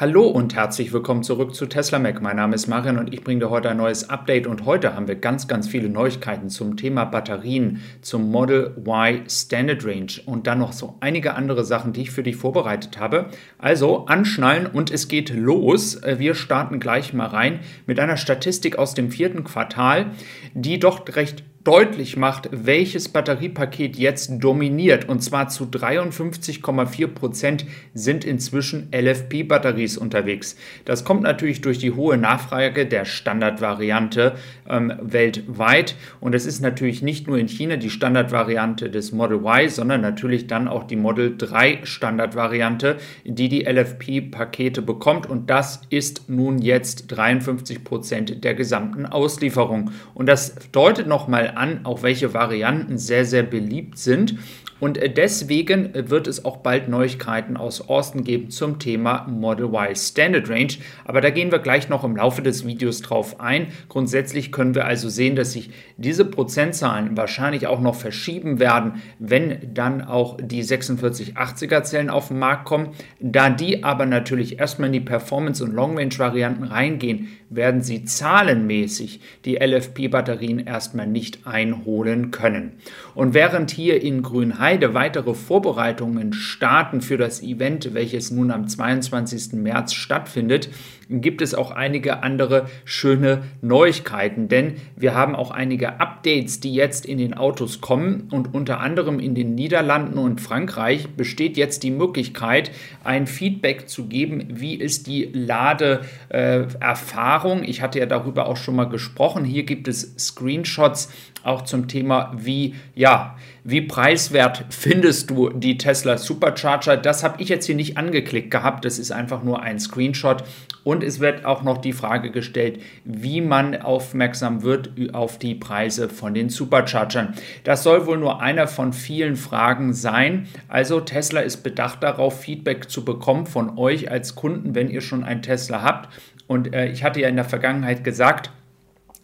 Hallo und herzlich willkommen zurück zu Tesla Mac. Mein Name ist Marian und ich bringe dir heute ein neues Update und heute haben wir ganz, ganz viele Neuigkeiten zum Thema Batterien, zum Model Y Standard Range und dann noch so einige andere Sachen, die ich für dich vorbereitet habe. Also anschnallen und es geht los. Wir starten gleich mal rein mit einer Statistik aus dem vierten Quartal, die doch recht deutlich macht, welches Batteriepaket jetzt dominiert. Und zwar zu 53,4 Prozent sind inzwischen LFP-Batteries unterwegs. Das kommt natürlich durch die hohe Nachfrage der Standardvariante ähm, weltweit. Und es ist natürlich nicht nur in China die Standardvariante des Model Y, sondern natürlich dann auch die Model 3 Standardvariante, die die LFP-Pakete bekommt. Und das ist nun jetzt 53 Prozent der gesamten Auslieferung. Und das deutet nochmal an, auch welche Varianten sehr, sehr beliebt sind. Und äh, deswegen wird es auch bald Neuigkeiten aus Austin geben zum Thema Model Y Standard Range. Aber da gehen wir gleich noch im Laufe des Videos drauf ein. Grundsätzlich können wir also sehen, dass sich diese Prozentzahlen wahrscheinlich auch noch verschieben werden, wenn dann auch die 4680er Zellen auf den Markt kommen. Da die aber natürlich erstmal in die Performance- und Long-Range-Varianten reingehen, werden sie zahlenmäßig die LFP-Batterien erstmal nicht einholen können. Und während hier in Grünheide weitere Vorbereitungen starten für das Event, welches nun am 22. März stattfindet, gibt es auch einige andere schöne Neuigkeiten, denn wir haben auch einige Updates, die jetzt in den Autos kommen und unter anderem in den Niederlanden und Frankreich besteht jetzt die Möglichkeit, ein Feedback zu geben, wie ist die Ladeerfahrung. Äh, ich hatte ja darüber auch schon mal gesprochen. Hier gibt es Screenshots auch zum Thema, wie, ja, wie preiswert findest du die Tesla Supercharger? Das habe ich jetzt hier nicht angeklickt gehabt. Das ist einfach nur ein Screenshot. Und es wird auch noch die Frage gestellt, wie man aufmerksam wird auf die Preise von den Superchargern. Das soll wohl nur einer von vielen Fragen sein. Also Tesla ist bedacht darauf, Feedback zu bekommen von euch als Kunden, wenn ihr schon einen Tesla habt. Und äh, ich hatte ja in der Vergangenheit gesagt,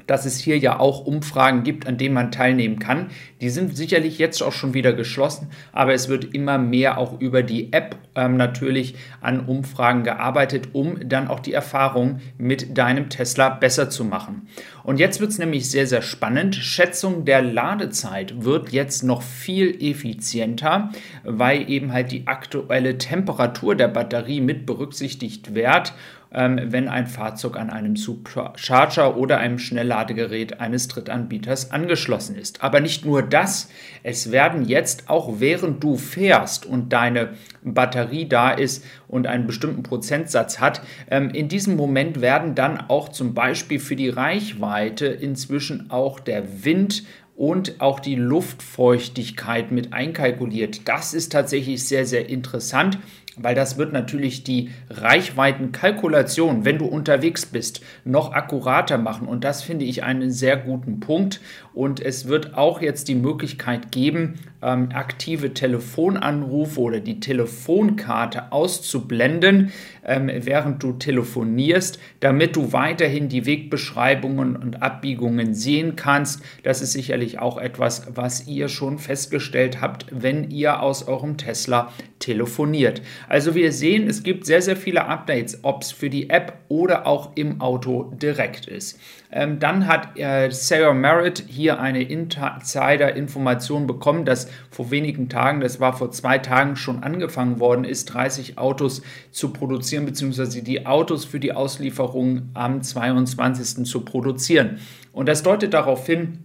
dass es hier ja auch Umfragen gibt, an denen man teilnehmen kann. Die sind sicherlich jetzt auch schon wieder geschlossen, aber es wird immer mehr auch über die App ähm, natürlich an Umfragen gearbeitet, um dann auch die Erfahrung mit deinem Tesla besser zu machen. Und jetzt wird es nämlich sehr, sehr spannend. Schätzung der Ladezeit wird jetzt noch viel effizienter, weil eben halt die aktuelle Temperatur der Batterie mit berücksichtigt wird ähm, wenn ein Fahrzeug an einem Supercharger oder einem Schnellladegerät eines Drittanbieters angeschlossen ist. Aber nicht nur das, es werden jetzt auch während du fährst und deine Batterie da ist und einen bestimmten Prozentsatz hat, ähm, in diesem Moment werden dann auch zum Beispiel für die Reichweite inzwischen auch der Wind und auch die Luftfeuchtigkeit mit einkalkuliert. Das ist tatsächlich sehr, sehr interessant weil das wird natürlich die Reichweitenkalkulation, wenn du unterwegs bist, noch akkurater machen. Und das finde ich einen sehr guten Punkt. Und es wird auch jetzt die Möglichkeit geben, ähm, aktive Telefonanrufe oder die Telefonkarte auszublenden, ähm, während du telefonierst, damit du weiterhin die Wegbeschreibungen und Abbiegungen sehen kannst. Das ist sicherlich auch etwas, was ihr schon festgestellt habt, wenn ihr aus eurem Tesla telefoniert. Also wir sehen, es gibt sehr, sehr viele Updates, ob es für die App oder auch im Auto direkt ist. Ähm, dann hat äh, Sarah Merritt hier eine Insider-Information bekommen, dass vor wenigen Tagen, das war vor zwei Tagen schon angefangen worden ist, 30 Autos zu produzieren, beziehungsweise die Autos für die Auslieferung am 22. zu produzieren. Und das deutet darauf hin,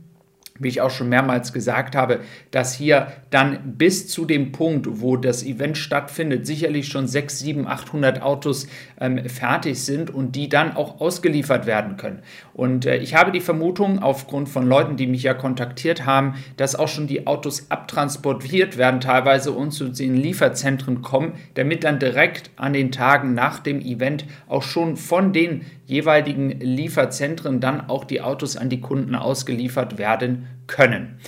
wie ich auch schon mehrmals gesagt habe, dass hier dann bis zu dem Punkt, wo das Event stattfindet, sicherlich schon 6, 7, 800 Autos ähm, fertig sind und die dann auch ausgeliefert werden können. Und äh, ich habe die Vermutung, aufgrund von Leuten, die mich ja kontaktiert haben, dass auch schon die Autos abtransportiert werden, teilweise und zu den Lieferzentren kommen, damit dann direkt an den Tagen nach dem Event auch schon von den jeweiligen Lieferzentren dann auch die Autos an die Kunden ausgeliefert werden können.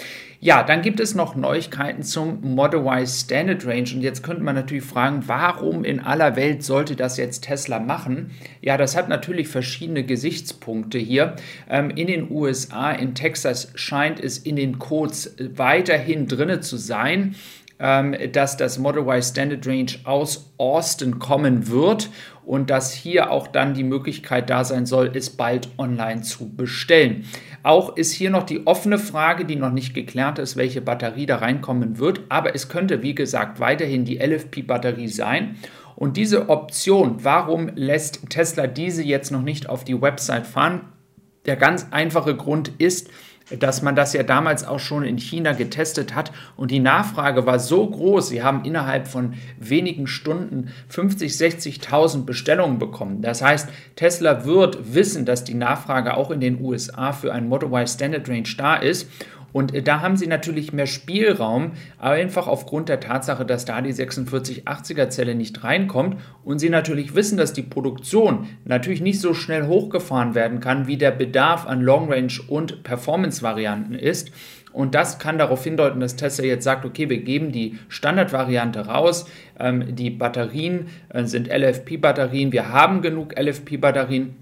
Ja, dann gibt es noch Neuigkeiten zum Model Y Standard Range. Und jetzt könnte man natürlich fragen, warum in aller Welt sollte das jetzt Tesla machen? Ja, das hat natürlich verschiedene Gesichtspunkte hier. Ähm, in den USA, in Texas scheint es in den Codes weiterhin drinne zu sein ähm, dass das Model Y Standard Range aus Austin kommen wird und dass hier auch dann die Möglichkeit da sein soll, es bald online zu bestellen. Auch ist hier noch die offene Frage, die noch nicht geklärt ist, welche Batterie da reinkommen wird, aber es könnte, wie gesagt, weiterhin die LFP-Batterie sein. Und diese Option, warum lässt Tesla diese jetzt noch nicht auf die Website fahren? Der ganz einfache Grund ist, dass man das ja damals auch schon in China getestet hat und die Nachfrage war so groß, sie haben innerhalb von wenigen Stunden 50, 60.000 Bestellungen bekommen. Das heißt, Tesla wird wissen, dass die Nachfrage auch in den USA für ein Model Y Standard Range da ist und äh, da haben sie natürlich mehr Spielraum, einfach aufgrund der Tatsache, dass da die 4680er Zelle nicht reinkommt und sie natürlich wissen, dass die Produktion natürlich nicht so schnell hochgefahren werden kann, wie der Bedarf an Long Range und Performance Varianten ist. Und das kann darauf hindeuten, dass Tesla jetzt sagt, okay, wir geben die Standardvariante raus. Ähm, die Batterien äh, sind LFP-Batterien. Wir haben genug LFP-Batterien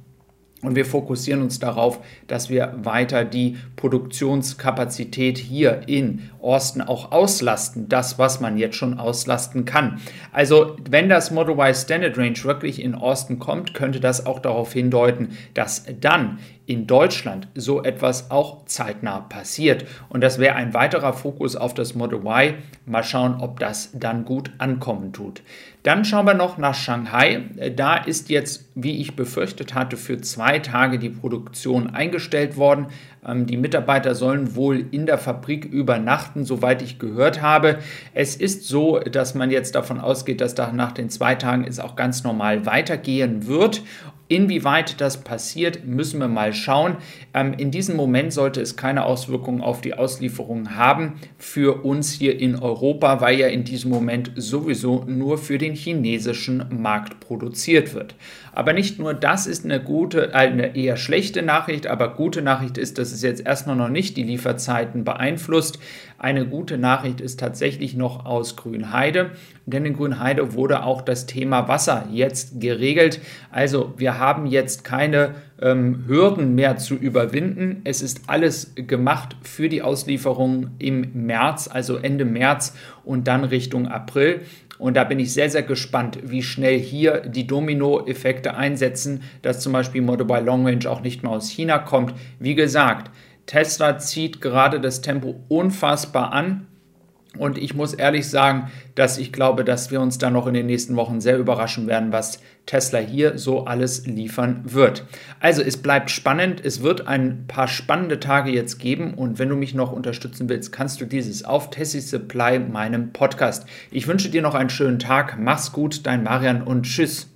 und wir fokussieren uns darauf, dass wir weiter die Produktionskapazität hier in Austin auch auslasten. Das, was man jetzt schon auslasten kann. Also, wenn das Model Y Standard Range wirklich in Austin kommt, könnte das auch darauf hindeuten, dass dann in Deutschland so etwas auch zeitnah passiert. Und das wäre ein weiterer Fokus auf das Model Y. Mal schauen, ob das dann gut ankommen tut. Dann schauen wir noch nach Shanghai. Da ist jetzt, wie ich befürchtet hatte, für zwei Tage die Produktion eingestellt worden. Ähm, die Mitarbeiter sollen wohl in der Fabrik übernachten, soweit ich gehört habe. Es ist so, dass man jetzt davon ausgeht, dass da nach den zwei Tagen es auch ganz normal weitergehen wird. Inwieweit das passiert, müssen wir mal schauen. Ähm, in diesem Moment sollte es keine Auswirkungen auf die Auslieferung haben für uns hier in Europa, weil ja in diesem Moment sowieso nur für den chinesischen Markt produziert wird. Aber nicht nur das ist eine gute, äh, eine eher schlechte Nachricht, aber gute Nachricht ist, dass es jetzt erstmal noch nicht die Lieferzeiten beeinflusst. Eine gute Nachricht ist tatsächlich noch aus Grünheide, denn in Grünheide wurde auch das Thema Wasser jetzt geregelt. Also wir haben jetzt keine ähm, Hürden mehr zu überwinden. Es ist alles gemacht für die Auslieferung im März, also Ende März und dann Richtung April. Und da bin ich sehr, sehr gespannt, wie schnell hier die Domino-Effekte einsetzen, dass zum Beispiel Y Long Range auch nicht mehr aus China kommt. Wie gesagt, Tesla zieht gerade das Tempo unfassbar an. Und ich muss ehrlich sagen, dass ich glaube, dass wir uns da noch in den nächsten Wochen sehr überraschen werden, was Tesla hier so alles liefern wird. Also es bleibt spannend, es wird ein paar spannende Tage jetzt geben und wenn du mich noch unterstützen willst, kannst du dieses auf Tessie Supply, meinem Podcast. Ich wünsche dir noch einen schönen Tag, mach's gut, dein Marian und tschüss.